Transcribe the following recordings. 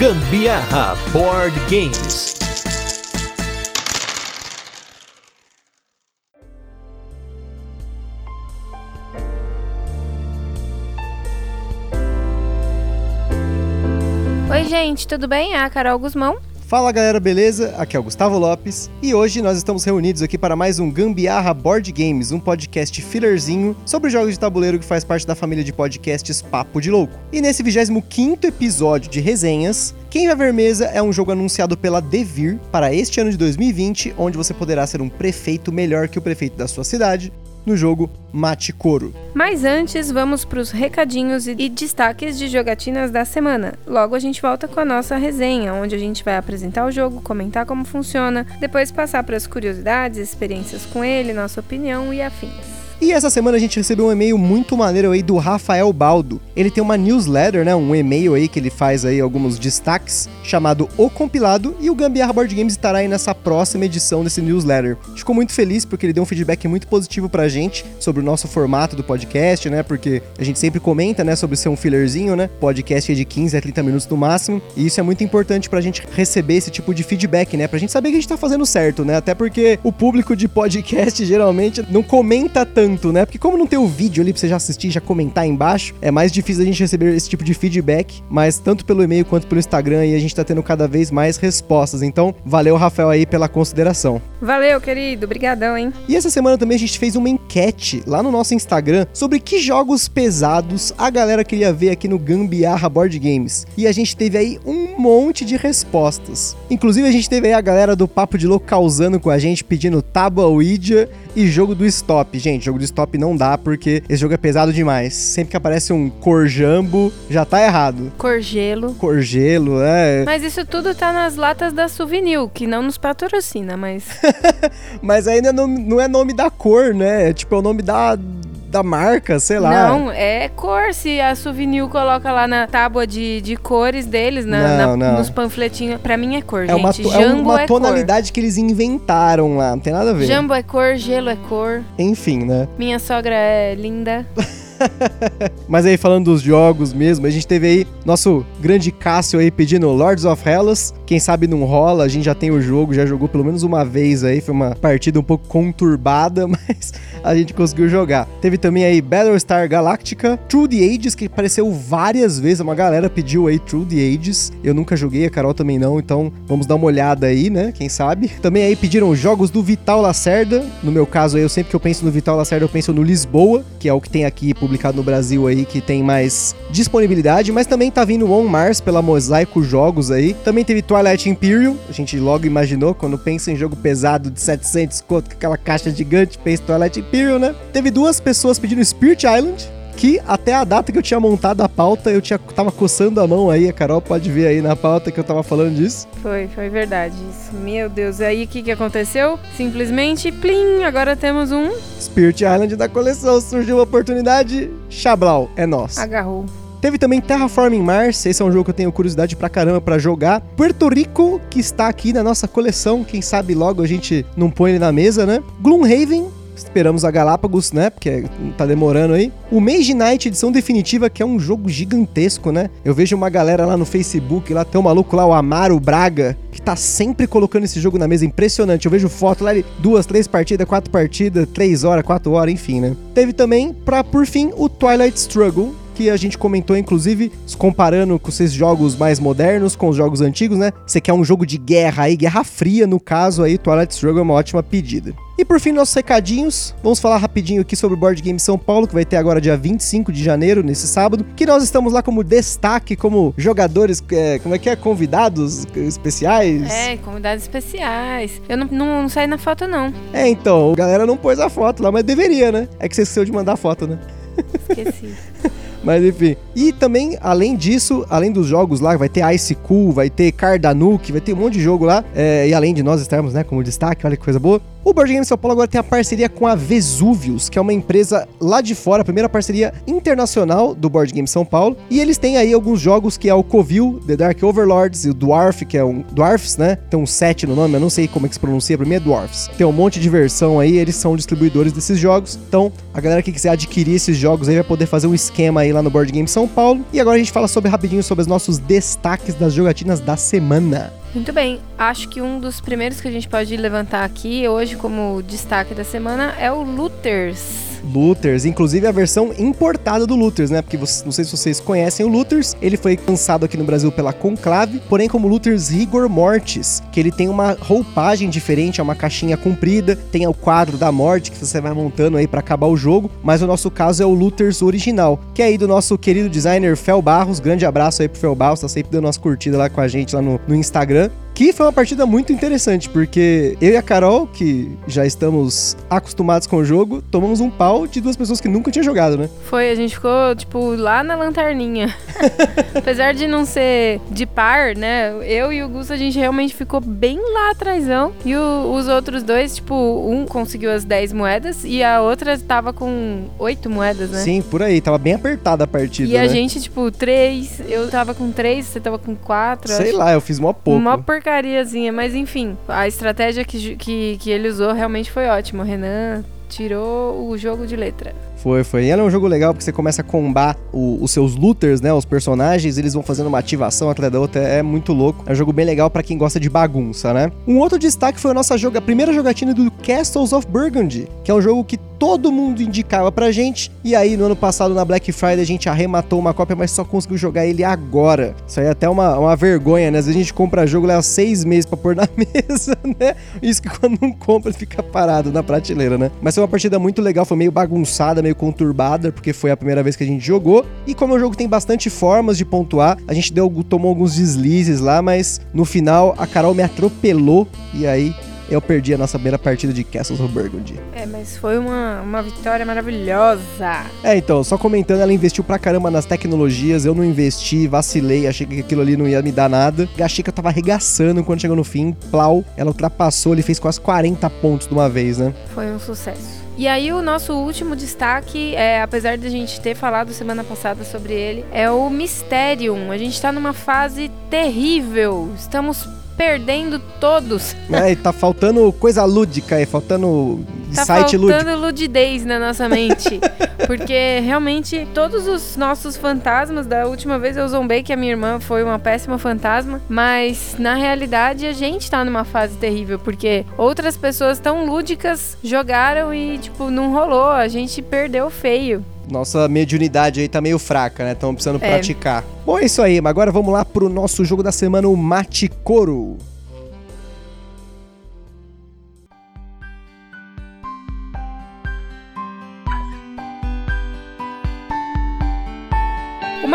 Gambiarra Board Games. Oi, gente, tudo bem? É a Carol Guzmão. Fala galera, beleza? Aqui é o Gustavo Lopes e hoje nós estamos reunidos aqui para mais um Gambiarra Board Games, um podcast fillerzinho sobre jogos de tabuleiro que faz parte da família de podcasts Papo de Louco. E nesse 25 episódio de resenhas, quem vai ver mesa é um jogo anunciado pela Devir para este ano de 2020, onde você poderá ser um prefeito melhor que o prefeito da sua cidade, no jogo Mate Coro. Mas antes, vamos para os recadinhos e destaques de jogatinas da semana. Logo a gente volta com a nossa resenha, onde a gente vai apresentar o jogo, comentar como funciona, depois passar para as curiosidades, experiências com ele, nossa opinião e afins. E essa semana a gente recebeu um e-mail muito maneiro aí do Rafael Baldo. Ele tem uma newsletter, né, um e-mail aí que ele faz aí alguns destaques, chamado O Compilado, e o Gambiarra Board Games estará aí nessa próxima edição desse newsletter. Ficou muito feliz porque ele deu um feedback muito positivo pra gente sobre o nosso formato do podcast, né, porque a gente sempre comenta, né, sobre ser um fillerzinho, né, podcast é de 15 a 30 minutos no máximo, e isso é muito importante pra gente receber esse tipo de feedback, né, pra gente saber que a gente tá fazendo certo, né, até porque o público de podcast geralmente não comenta tanto tanto, né? Porque como não tem o vídeo ali pra você já assistir, já comentar aí embaixo, é mais difícil a gente receber esse tipo de feedback, mas tanto pelo e-mail quanto pelo Instagram aí a gente tá tendo cada vez mais respostas. Então, valeu, Rafael, aí pela consideração. Valeu, querido. Obrigadão, hein? E essa semana também a gente fez uma enquete lá no nosso Instagram sobre que jogos pesados a galera queria ver aqui no Gambiarra Board Games. E a gente teve aí um monte de respostas. Inclusive a gente teve aí a galera do Papo de Louco causando com a gente, pedindo Tábua Ouija e jogo do Stop. Gente, jogo do Stop não dá porque esse jogo é pesado demais. Sempre que aparece um Corjambo, já tá errado. Corgelo. Corgelo, é. Mas isso tudo tá nas latas da Souvenir, que não nos patrocina, mas. mas ainda não, não é nome da cor, né? É tipo, é o nome da da marca, sei lá. Não, é cor. Se a Souvenir coloca lá na tábua de, de cores deles, na, Não, na- não. nos panfletinhos, pra mim é cor, É gente. uma, to- é uma é tonalidade que eles inventaram lá, não tem nada a cor. ver. Jambo é cor, gelo é cor. Enfim, né? Minha sogra é linda. Mas aí falando dos jogos mesmo, a gente teve aí nosso grande Cássio aí pedindo Lords of Hellas. Quem sabe não rola, a gente já tem o jogo, já jogou pelo menos uma vez aí, foi uma partida um pouco conturbada, mas a gente conseguiu jogar. Teve também aí Battlestar Galactica, True the Ages, que apareceu várias vezes, uma galera pediu aí True the Ages. Eu nunca joguei, a Carol também não, então vamos dar uma olhada aí, né? Quem sabe? Também aí pediram jogos do Vital Lacerda. No meu caso aí, eu sempre que eu penso no Vital Lacerda, eu penso no Lisboa, que é o que tem aqui publicado no Brasil aí, que tem mais disponibilidade, mas também tá vindo On Mars pela Mosaico Jogos aí. Também teve Twilight Imperium, a gente logo imaginou, quando pensa em jogo pesado de 700 conto, com aquela caixa gigante, pensa Twilight Imperium, né? Teve duas pessoas pedindo Spirit Island, que até a data que eu tinha montado a pauta, eu tinha, tava coçando a mão aí, a Carol pode ver aí na pauta que eu tava falando disso. Foi, foi verdade isso. Meu Deus, aí o que, que aconteceu? Simplesmente, plim, agora temos um Spirit Island da coleção, surgiu uma oportunidade, Chablau, é nosso. agarrou. Teve também Terraforming Mars, esse é um jogo que eu tenho curiosidade pra caramba pra jogar. Puerto Rico, que está aqui na nossa coleção, quem sabe logo a gente não põe ele na mesa, né? Gloomhaven, esperamos a Galápagos, né? Porque tá demorando aí. O Mage Knight edição definitiva, que é um jogo gigantesco, né? Eu vejo uma galera lá no Facebook, lá tem um maluco lá, o Amaro Braga, que tá sempre colocando esse jogo na mesa, impressionante. Eu vejo foto lá, ele, duas, três partidas, quatro partidas, três horas, quatro horas, enfim, né? Teve também, pra por fim, o Twilight Struggle, que a gente comentou, inclusive, comparando com esses jogos mais modernos com os jogos antigos, né? Você quer um jogo de guerra aí, Guerra Fria, no caso aí, Twilight Struggle é uma ótima pedida. E por fim, nossos recadinhos. Vamos falar rapidinho aqui sobre o Board Game São Paulo, que vai ter agora dia 25 de janeiro, nesse sábado. Que nós estamos lá como destaque, como jogadores, é, como é que é? Convidados especiais. É, convidados especiais. Eu não, não, não saí na foto, não. É, então, a galera não pôs a foto lá, mas deveria, né? É que você esqueceu de mandar a foto, né? Esqueci. Mas enfim. E também, além disso, além dos jogos lá, vai ter Ice Cool, vai ter Cardanuke, vai ter um monte de jogo lá. É, e além de nós estarmos, né, como destaque, olha que coisa boa. O Board Game São Paulo agora tem a parceria com a Vesuvius, que é uma empresa lá de fora, a primeira parceria internacional do Board Game São Paulo. E eles têm aí alguns jogos que é o Covil, The Dark Overlords e o Dwarf, que é um Dwarfs, né? Tem um 7 no nome, eu não sei como é que se pronuncia, pra mim é Dwarfs. Tem um monte de versão aí, eles são distribuidores desses jogos. Então, a galera que quiser adquirir esses jogos aí vai poder fazer um esquema aí aí lá no Board Game São Paulo. E agora a gente fala sobre rapidinho sobre os nossos destaques das jogatinas da semana. Muito bem, acho que um dos primeiros que a gente pode levantar aqui hoje como destaque da semana é o Looters. Luthers, inclusive a versão importada do Luthers, né? Porque vocês, não sei se vocês conhecem o Luthers, ele foi lançado aqui no Brasil pela Conclave, porém como Luthers Rigor Mortis, que ele tem uma roupagem diferente, é uma caixinha comprida, tem o quadro da morte que você vai montando aí para acabar o jogo, mas o nosso caso é o Luthers original, que é aí do nosso querido designer Fel Barros, grande abraço aí pro Fel Barros, tá sempre dando nossa curtida lá com a gente lá no, no Instagram. Que foi uma partida muito interessante, porque eu e a Carol, que já estamos acostumados com o jogo, tomamos um pau de duas pessoas que nunca tinham jogado, né? Foi, a gente ficou, tipo, lá na lanterninha. Apesar de não ser de par, né? Eu e o Gusto, a gente realmente ficou bem lá atrásão. E o, os outros dois, tipo, um conseguiu as 10 moedas e a outra tava com 8 moedas, né? Sim, por aí. Tava bem apertada a partida, E né? a gente, tipo, 3. Eu tava com 3, você tava com 4. Sei lá, eu fiz mó pouco. Uma porcariazinha, mas enfim, a estratégia que, que, que ele usou realmente foi ótima. O Renan tirou o jogo de letra. Foi, foi. E ela é um jogo legal porque você começa a combar o- os seus looters, né? Os personagens, eles vão fazendo uma ativação atrás da outra. É muito louco. É um jogo bem legal pra quem gosta de bagunça, né? Um outro destaque foi a nossa joga, a primeira jogatina do Castles of Burgundy, que é um jogo que todo mundo indicava pra gente. E aí, no ano passado, na Black Friday, a gente arrematou uma cópia, mas só conseguiu jogar ele agora. Isso aí é até uma, uma vergonha, né? Às vezes a gente compra jogo, leva seis meses pra pôr na mesa, né? Isso que quando não compra, fica parado na prateleira, né? Mas foi uma partida muito legal, foi meio bagunçada, meio conturbada, porque foi a primeira vez que a gente jogou. E como o jogo tem bastante formas de pontuar, a gente deu, tomou alguns deslizes lá, mas no final a Carol me atropelou e aí eu perdi a nossa primeira partida de Castles of Burgundy. É, mas foi uma, uma vitória maravilhosa. É, então, só comentando, ela investiu pra caramba nas tecnologias, eu não investi, vacilei, achei que aquilo ali não ia me dar nada. Achei que eu tava arregaçando quando chegou no fim, plau, ela ultrapassou, ele fez quase 40 pontos de uma vez, né? Foi um sucesso. E aí o nosso último destaque, é, apesar de a gente ter falado semana passada sobre ele, é o Mysterium. A gente tá numa fase terrível. Estamos perdendo todos. É, e tá faltando coisa lúdica aí, faltando Tá site lúdico. faltando ludidez na nossa mente. porque realmente todos os nossos fantasmas, da última vez eu zombei que a minha irmã foi uma péssima fantasma, mas na realidade a gente tá numa fase terrível, porque outras pessoas tão lúdicas jogaram e, tipo, não rolou. A gente perdeu feio. Nossa mediunidade aí tá meio fraca, né? Estamos precisando É. praticar. Bom, é isso aí, mas agora vamos lá pro nosso jogo da semana, o Mate Coro.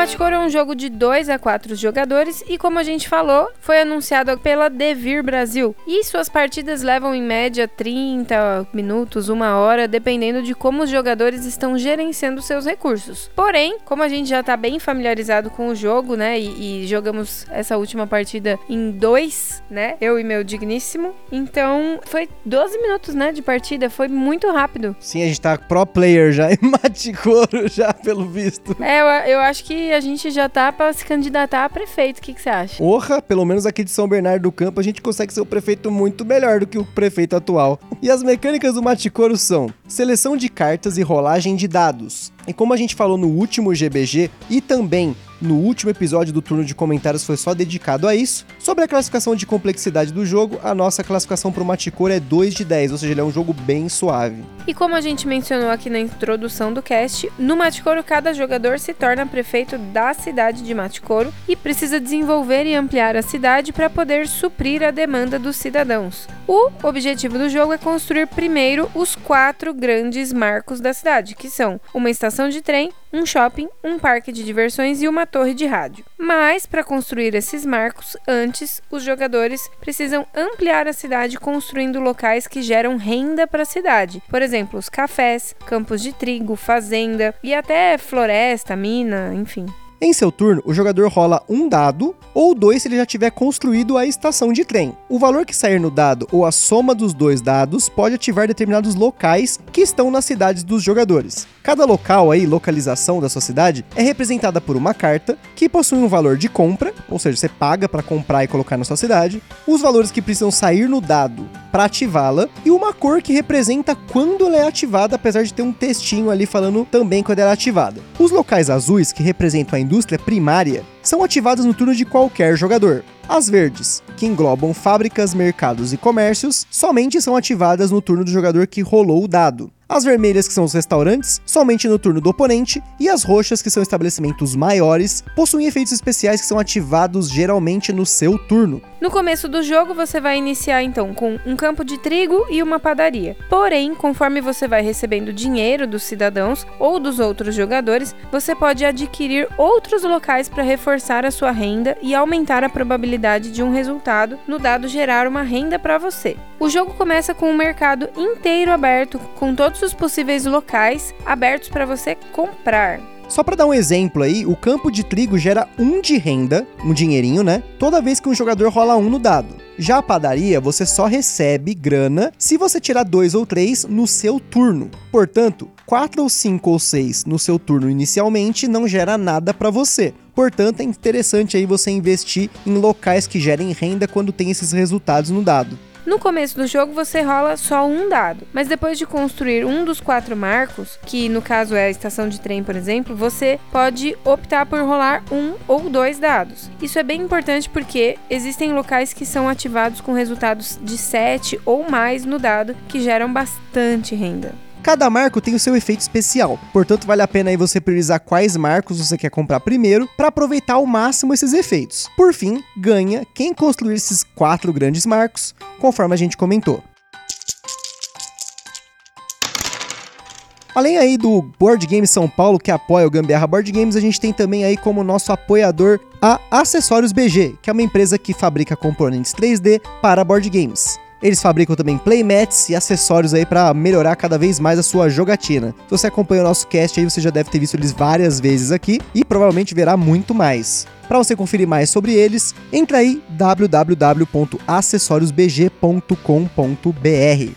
O Matchcore é um jogo de 2 a 4 jogadores e, como a gente falou, foi anunciado pela Devir Brasil. E suas partidas levam em média 30 minutos, uma hora, dependendo de como os jogadores estão gerenciando seus recursos. Porém, como a gente já tá bem familiarizado com o jogo, né, e, e jogamos essa última partida em dois, né, eu e meu digníssimo, então foi 12 minutos, né, de partida, foi muito rápido. Sim, a gente tá pro player já em Mate Coro já, pelo visto. É, eu, eu acho que a gente já tá pra se candidatar a prefeito, o que que você acha? Porra, pelo menos aqui de São Bernardo do Campo a gente consegue ser o prefeito muito melhor do que o prefeito atual. E as mecânicas do Maticoro são seleção de cartas e rolagem de dados. E como a gente falou no último GBG e também no último episódio do turno de comentários foi só dedicado a isso, sobre a classificação de complexidade do jogo, a nossa classificação pro Maticoro é 2 de 10, ou seja, ele é um jogo bem suave. E como a gente mencionou aqui na introdução do cast, no Maticoro cada jogador se torna prefeito da cidade de Maticoro e precisa desenvolver e ampliar a cidade para poder suprir a demanda dos cidadãos. O objetivo do jogo é construir primeiro os quatro grandes marcos da cidade, que são uma estação de trem, um shopping, um parque de diversões e uma torre de rádio. Mas para construir esses marcos, antes os jogadores precisam ampliar a cidade construindo locais que geram renda para a cidade. Por exemplo, os cafés, campos de trigo, fazenda e até floresta, mina, enfim. Em seu turno, o jogador rola um dado ou dois se ele já tiver construído a estação de trem. O valor que sair no dado ou a soma dos dois dados pode ativar determinados locais que estão nas cidades dos jogadores. Cada local aí, localização da sua cidade, é representada por uma carta que possui um valor de compra, ou seja, você paga para comprar e colocar na sua cidade, os valores que precisam sair no dado para ativá-la e uma cor que representa quando ela é ativada, apesar de ter um textinho ali falando também quando ela é ativada. Os locais azuis, que representam a indústria primária, são ativados no turno de qualquer jogador. As verdes, que englobam fábricas, mercados e comércios, somente são ativadas no turno do jogador que rolou o dado. As vermelhas, que são os restaurantes, somente no turno do oponente, e as roxas, que são estabelecimentos maiores, possuem efeitos especiais que são ativados geralmente no seu turno. No começo do jogo, você vai iniciar então com um campo de trigo e uma padaria. Porém, conforme você vai recebendo dinheiro dos cidadãos ou dos outros jogadores, você pode adquirir outros locais para reforçar a sua renda e aumentar a probabilidade de um resultado no dado gerar uma renda para você. O jogo começa com um mercado inteiro aberto, com todos os possíveis locais abertos para você comprar. Só para dar um exemplo aí, o campo de trigo gera um de renda, um dinheirinho, né? Toda vez que um jogador rola um no dado. Já a padaria, você só recebe grana se você tirar dois ou três no seu turno. Portanto, 4 ou 5 ou 6 no seu turno inicialmente não gera nada para você. Portanto, é interessante aí você investir em locais que gerem renda quando tem esses resultados no dado. No começo do jogo você rola só um dado, mas depois de construir um dos quatro marcos, que no caso é a estação de trem, por exemplo, você pode optar por rolar um ou dois dados. Isso é bem importante porque existem locais que são ativados com resultados de 7 ou mais no dado, que geram bastante renda. Cada marco tem o seu efeito especial, portanto vale a pena aí você priorizar quais marcos você quer comprar primeiro para aproveitar ao máximo esses efeitos. Por fim, ganha quem construir esses quatro grandes marcos, conforme a gente comentou. Além aí do Board Game São Paulo, que apoia o Gambiarra Board Games, a gente tem também aí como nosso apoiador a Acessórios BG, que é uma empresa que fabrica componentes 3D para board games. Eles fabricam também playmats e acessórios aí para melhorar cada vez mais a sua jogatina. Se você acompanha o nosso cast aí, você já deve ter visto eles várias vezes aqui e provavelmente verá muito mais. Para você conferir mais sobre eles, entra aí www.acessoriosbg.com.br.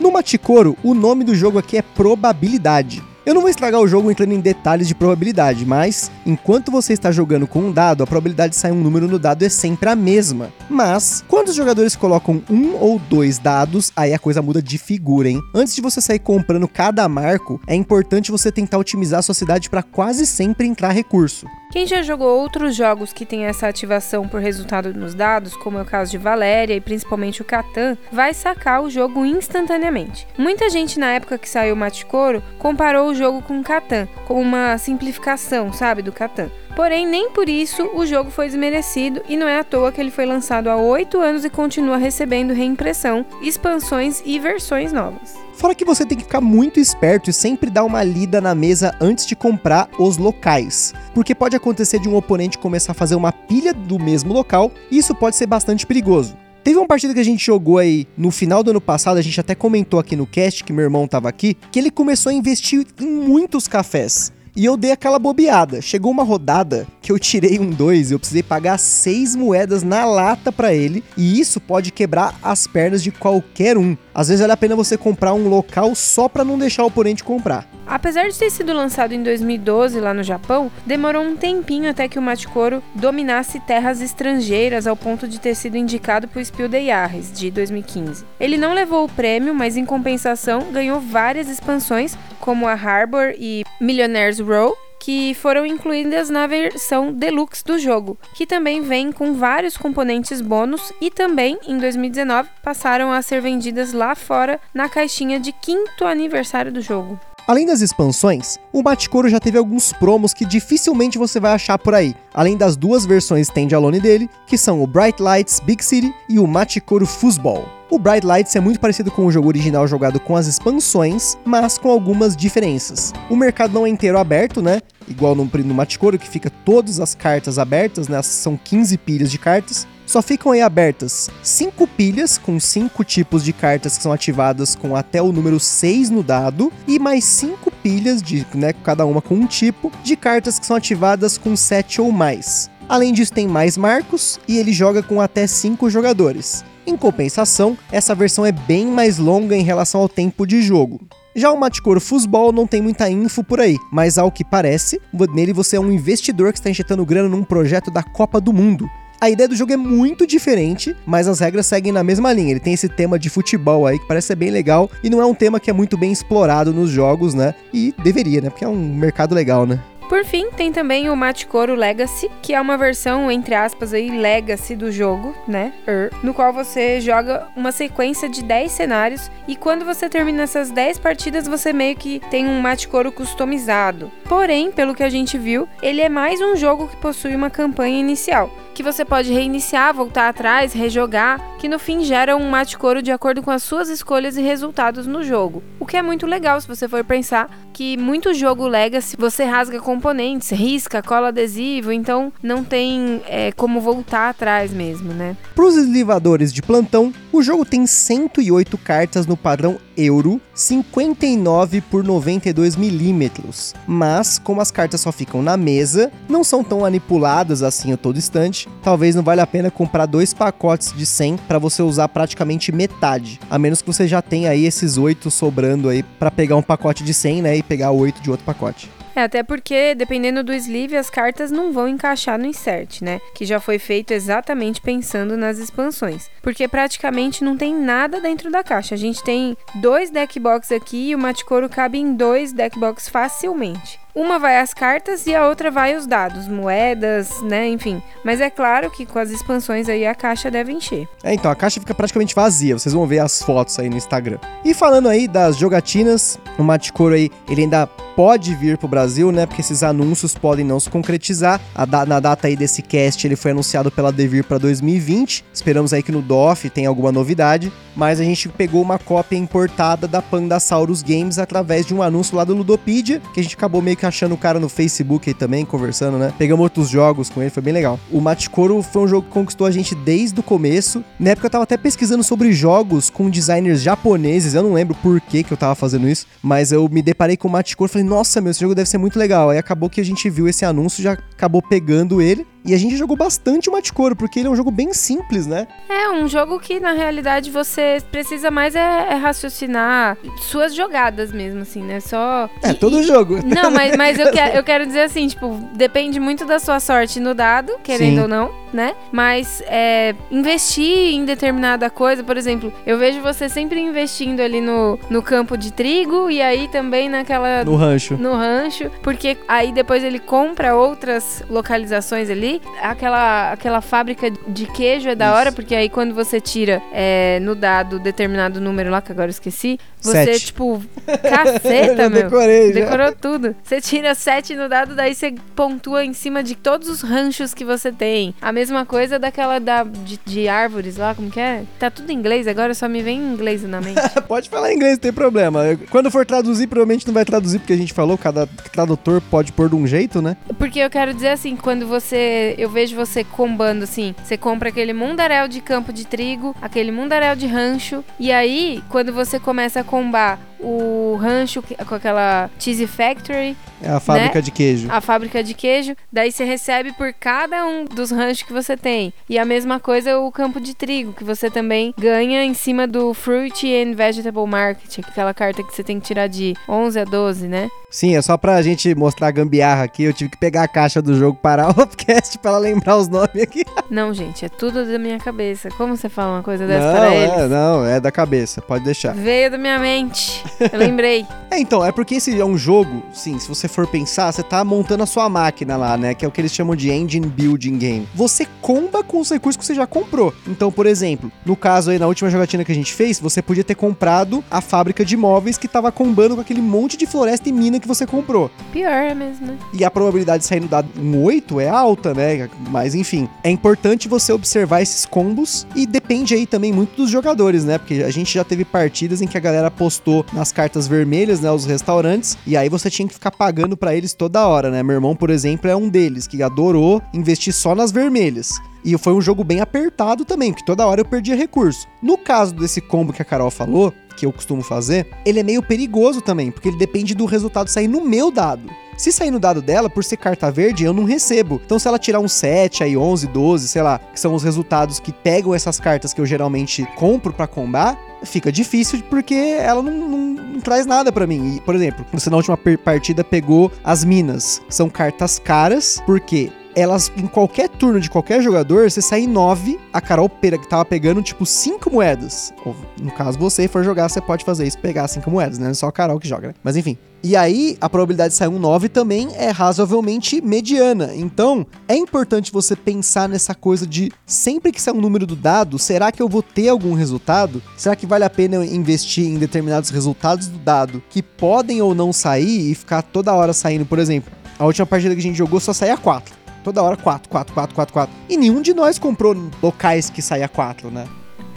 No Maticoro, o nome do jogo aqui é probabilidade. Eu não vou estragar o jogo entrando em detalhes de probabilidade, mas enquanto você está jogando com um dado, a probabilidade de sair um número no dado é sempre a mesma. Mas, quando os jogadores colocam um ou dois dados, aí a coisa muda de figura, hein? Antes de você sair comprando cada marco, é importante você tentar otimizar a sua cidade para quase sempre entrar recurso. Quem já jogou outros jogos que têm essa ativação por resultado nos dados, como é o caso de Valéria e principalmente o Catan, vai sacar o jogo instantaneamente. Muita gente na época que saiu o Maticoro comparou o jogo com Catan, como uma simplificação, sabe, do Catan. Porém, nem por isso o jogo foi desmerecido e não é à toa que ele foi lançado há 8 anos e continua recebendo reimpressão, expansões e versões novas. Fora que você tem que ficar muito esperto e sempre dar uma lida na mesa antes de comprar os locais, porque pode acontecer de um oponente começar a fazer uma pilha do mesmo local e isso pode ser bastante perigoso. Teve uma partida que a gente jogou aí no final do ano passado, a gente até comentou aqui no cast que meu irmão tava aqui, que ele começou a investir em muitos cafés. E eu dei aquela bobeada. Chegou uma rodada que eu tirei um 2 e eu precisei pagar 6 moedas na lata para ele. E isso pode quebrar as pernas de qualquer um. Às vezes vale a pena você comprar um local só para não deixar o oponente comprar. Apesar de ter sido lançado em 2012 lá no Japão, demorou um tempinho até que o Maticoro dominasse terras estrangeiras ao ponto de ter sido indicado para o Spiel des Jahres de 2015. Ele não levou o prêmio, mas em compensação ganhou várias expansões, como a Harbor e Millionaire's Row, que foram incluídas na versão deluxe do jogo, que também vem com vários componentes bônus e também em 2019 passaram a ser vendidas lá fora na caixinha de quinto aniversário do jogo. Além das expansões, o Maticoro já teve alguns promos que dificilmente você vai achar por aí, além das duas versões standalone dele, que são o Bright Lights Big City e o Maticoro Foosball. O Bright Lights é muito parecido com o jogo original jogado com as expansões, mas com algumas diferenças. O mercado não é inteiro aberto, né? Igual no, no Maticoro, que fica todas as cartas abertas, né? São 15 pilhas de cartas só ficam aí abertas 5 pilhas com 5 tipos de cartas que são ativadas com até o número 6 no dado e mais 5 pilhas de, né, cada uma com um tipo de cartas que são ativadas com 7 ou mais. Além disso, tem mais marcos e ele joga com até 5 jogadores. Em compensação, essa versão é bem mais longa em relação ao tempo de jogo. Já o Maticoro Foosball não tem muita info por aí, mas ao que parece, nele você é um investidor que está injetando grana num projeto da Copa do Mundo A ideia do jogo é muito diferente, mas as regras seguem na mesma linha. Ele tem esse tema de futebol aí que parece ser bem legal e não é um tema que é muito bem explorado nos jogos, né? E deveria, né? Porque é um mercado legal, né? Por fim, tem também o Maticoro Legacy, que é uma versão, entre aspas, aí, Legacy do jogo, né? Er, no qual você joga uma sequência de 10 cenários e quando você termina essas 10 partidas, você meio que tem um Maticoro customizado. Porém, pelo que a gente viu, ele é mais um jogo que possui uma campanha inicial, que você pode reiniciar, voltar atrás, rejogar, que no fim gera um Maticoro de acordo com as suas escolhas e resultados no jogo. O que é muito legal se você for pensar que muito jogo Legacy você rasga componentes, risca, cola adesivo, então não tem é, como voltar atrás mesmo, né? Para os eslivadores de plantão, o jogo tem 108 cartas no padrão Euro, 59 por 92 milímetros. Mas, como as cartas só ficam na mesa, não são tão manipuladas assim a todo instante, talvez não valha a pena comprar dois pacotes de 100 para você usar praticamente metade, a menos que você já tenha aí esses 8 sobrando aí para pegar um pacote de 100, né, e pegar 8 de outro pacote. É, até porque, dependendo do sleeve, as cartas não vão encaixar no insert, né? Que já foi feito exatamente pensando nas expansões. Porque praticamente não tem nada dentro da caixa. A gente tem dois deck box aqui e o Maticoro cabe em dois deck box facilmente. Uma vai as cartas e a outra vai os dados, moedas, né, enfim. Mas é claro que com as expansões aí a caixa deve encher. É, então a caixa fica praticamente vazia, vocês vão ver as fotos aí no Instagram. E falando aí das jogatinas, o Maticoro aí, ele ainda pode vir pro Brasil, né, porque esses anúncios podem não se concretizar. Da na data aí desse cast, ele foi anunciado pela Devir para 2020. Esperamos aí que no DOF tenha alguma novidade, mas a gente pegou uma cópia importada da Pandasaurus Games através de um anúncio lá do Ludopedia, que a gente acabou meio que achando o cara no Facebook aí também, conversando, né? Pegamos outros jogos com ele, foi bem legal. O Maticoro foi um jogo que conquistou a gente desde o começo. Na época eu tava até pesquisando sobre jogos com designers japoneses, eu não lembro por que que eu tava fazendo isso, mas eu me deparei com o Maticoro e falei, nossa, meu, esse jogo deve ser muito legal. Aí acabou que a gente viu esse anúncio, já acabou pegando ele. E a gente jogou bastante o Maticoro, porque ele é um jogo bem simples, né? É, um jogo que na realidade você precisa mais é, é raciocinar suas jogadas mesmo, assim, né? Só. É, e, todo e... jogo. Não, mas, mas eu, quero, eu quero dizer assim, tipo, depende muito da sua sorte no dado, querendo Sim. ou não, né? Mas é, investir em determinada coisa, por exemplo, eu vejo você sempre investindo ali no, no campo de trigo e aí também naquela. No rancho. No rancho, porque aí depois ele compra outras localizações ali. Aquela, aquela fábrica de queijo é da Isso. hora, porque aí quando você tira é, no dado determinado número lá, que agora eu esqueci, você, Sete. tipo, Eu caceta, já meu. decorei, já. Decorou tudo. Você tira 7 no dado, daí você pontua em cima de todos os ranchos que você tem. A mesma coisa daquela da, de, de árvores lá, como que é? Tá tudo em inglês, agora só me vem em inglês na mente. Pode falar inglês, não tem problema. Quando for traduzir, provavelmente não vai traduzir porque a gente falou, cada tradutor pode pôr de um jeito, né? Porque eu quero dizer assim, quando você. Eu vejo você combando assim, você compra aquele mundaréu de campo de trigo, aquele mundaréu de rancho, e aí, quando você começa a combar o rancho com aquela Cheese Factory, É a fábrica de queijo. a fábrica de queijo, daí você recebe por cada um dos ranchos que você tem. E a mesma coisa o campo de trigo, que você também ganha em cima do Fruit and Vegetable Market, aquela carta que você tem que tirar de 11 a 12, né? Sim, é só pra gente mostrar a gambiarra aqui. Eu tive que pegar a caixa do jogo, parar o podcast pra ela lembrar os nomes aqui. Não, gente, é tudo da minha cabeça. Como você fala uma coisa dessa Não, eles? é, não, é da cabeça, pode deixar. Veio da minha mente. Eu lembrei. É, então, é porque esse é um jogo, sim, se você for pensar, você tá montando a sua máquina lá, né? Que é o que eles chamam de engine building game. Você comba com os recursos que você já comprou. Então, por exemplo, no caso aí, na última jogatina que a gente fez, você podia ter comprado a fábrica de móveis que tava combando com aquele monte de floresta e mina que você comprou. Pior é mesmo, né? E a probabilidade de sair no dado um 8 é alta, né? Mas enfim, é importante você observar esses combos e depende aí também muito dos jogadores, né? Porque a gente já teve partidas em que a galera postou nas cartas vermelhas, né, os restaurantes, e aí você tinha que ficar pagando pra eles toda hora, né? Meu irmão, por exemplo, é um deles que adorou investir só nas vermelhas. E foi um jogo bem apertado também, porque toda hora eu perdia recurso. No caso desse combo que a Carol falou, que eu costumo fazer, ele é meio perigoso também, porque ele depende do resultado sair no meu dado. Se sair no dado dela, por ser carta verde, eu não recebo. Então, se ela tirar um 7, aí 11, 12, sei lá, que são os resultados que pegam essas cartas que eu geralmente compro pra combar, fica difícil porque ela não- não traz nada pra mim. E, por exemplo, você na última partida pegou as minas. São cartas caras, porque elas, em qualquer turno de qualquer jogador, você sai em 9, a Carol que tava pegando, tipo, 5 moedas. Ou, no caso, você for jogar, você pode fazer isso, pegar 5 moedas, né? Não é só a Carol que joga, né? Mas enfim. E aí, a probabilidade de sair um 9 também é razoavelmente mediana. Então, é importante você pensar nessa coisa de sempre que sair um número do dado, será que eu vou ter algum resultado? Será que vale a pena investir em determinados resultados do dado que podem ou não sair e ficar toda hora saindo? Por exemplo, a última partida que a gente jogou só saía 4. Toda hora 4, 4, 4, 4, 4. E nenhum de nós comprou locais que saía 4, né?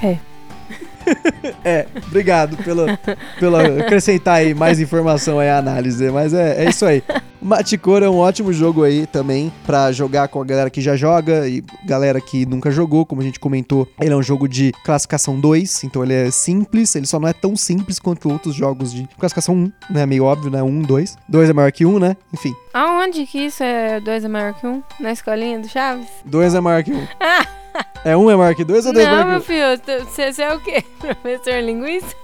É. é, obrigado pela, pela acrescentar aí mais informação aí à análise, mas é, é isso aí. Maticor é um ótimo jogo aí também para jogar com a galera que já joga e galera que nunca jogou, como a gente comentou. Ele é um jogo de classificação 2, então ele é simples, ele só não é tão simples quanto outros jogos de classificação 1, né? Meio óbvio, né? 1, 2. 2 é maior que 1, né? Enfim. Aonde que isso é 2 é maior que 1? Na escolinha do Chaves? 2 é maior que 1. É um é maior que dois ou dois é Não, maior meu filho, você é o quê? Professor linguiça?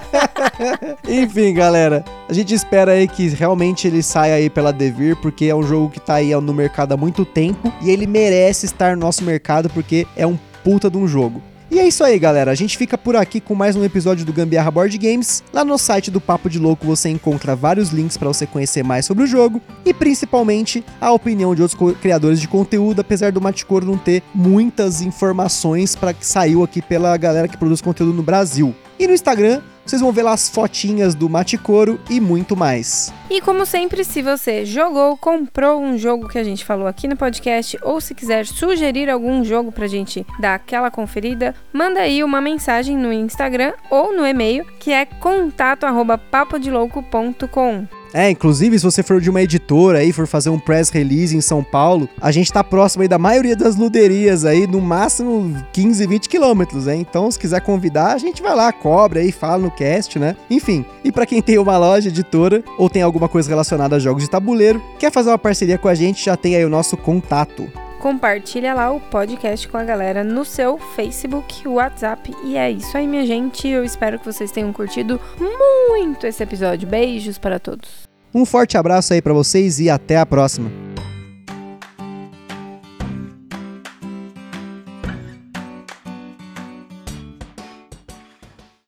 Enfim, galera, a gente espera aí que realmente ele saia aí pela Devir, porque é um jogo que tá aí no mercado há muito tempo e ele merece estar no nosso mercado porque é um puta de um jogo. E é isso aí, galera. A gente fica por aqui com mais um episódio do Gambiarra Board Games. Lá no site do Papo de Louco você encontra vários links para você conhecer mais sobre o jogo e principalmente a opinião de outros criadores de conteúdo, apesar do Maticoro não ter muitas informações para que saiu aqui pela galera que produz conteúdo no Brasil. E no Instagram, vocês vão ver lá as fotinhas do Maticoro e muito mais. E como sempre, se você jogou, comprou um jogo que a gente falou aqui no podcast, ou se quiser sugerir algum jogo pra gente dar aquela conferida, manda aí uma mensagem no Instagram ou no e-mail, que é contato@papodelouco.com. É, inclusive, se você for de uma editora aí, for fazer um press release em São Paulo, a gente tá próximo aí da maioria das luderias aí, no máximo 15, 20 quilômetros, hein? Então, se quiser convidar, a gente vai lá, cobra aí, fala no cast, né? Enfim, e pra quem tem uma loja editora ou tem alguma coisa relacionada a jogos de tabuleiro, quer fazer uma parceria com a gente, já tem aí o nosso contato. Compartilha lá o podcast com a galera no seu Facebook, WhatsApp. E é isso aí, minha gente. Eu espero que vocês tenham curtido muito esse episódio. Beijos para todos. Um forte abraço aí pra vocês e até a próxima.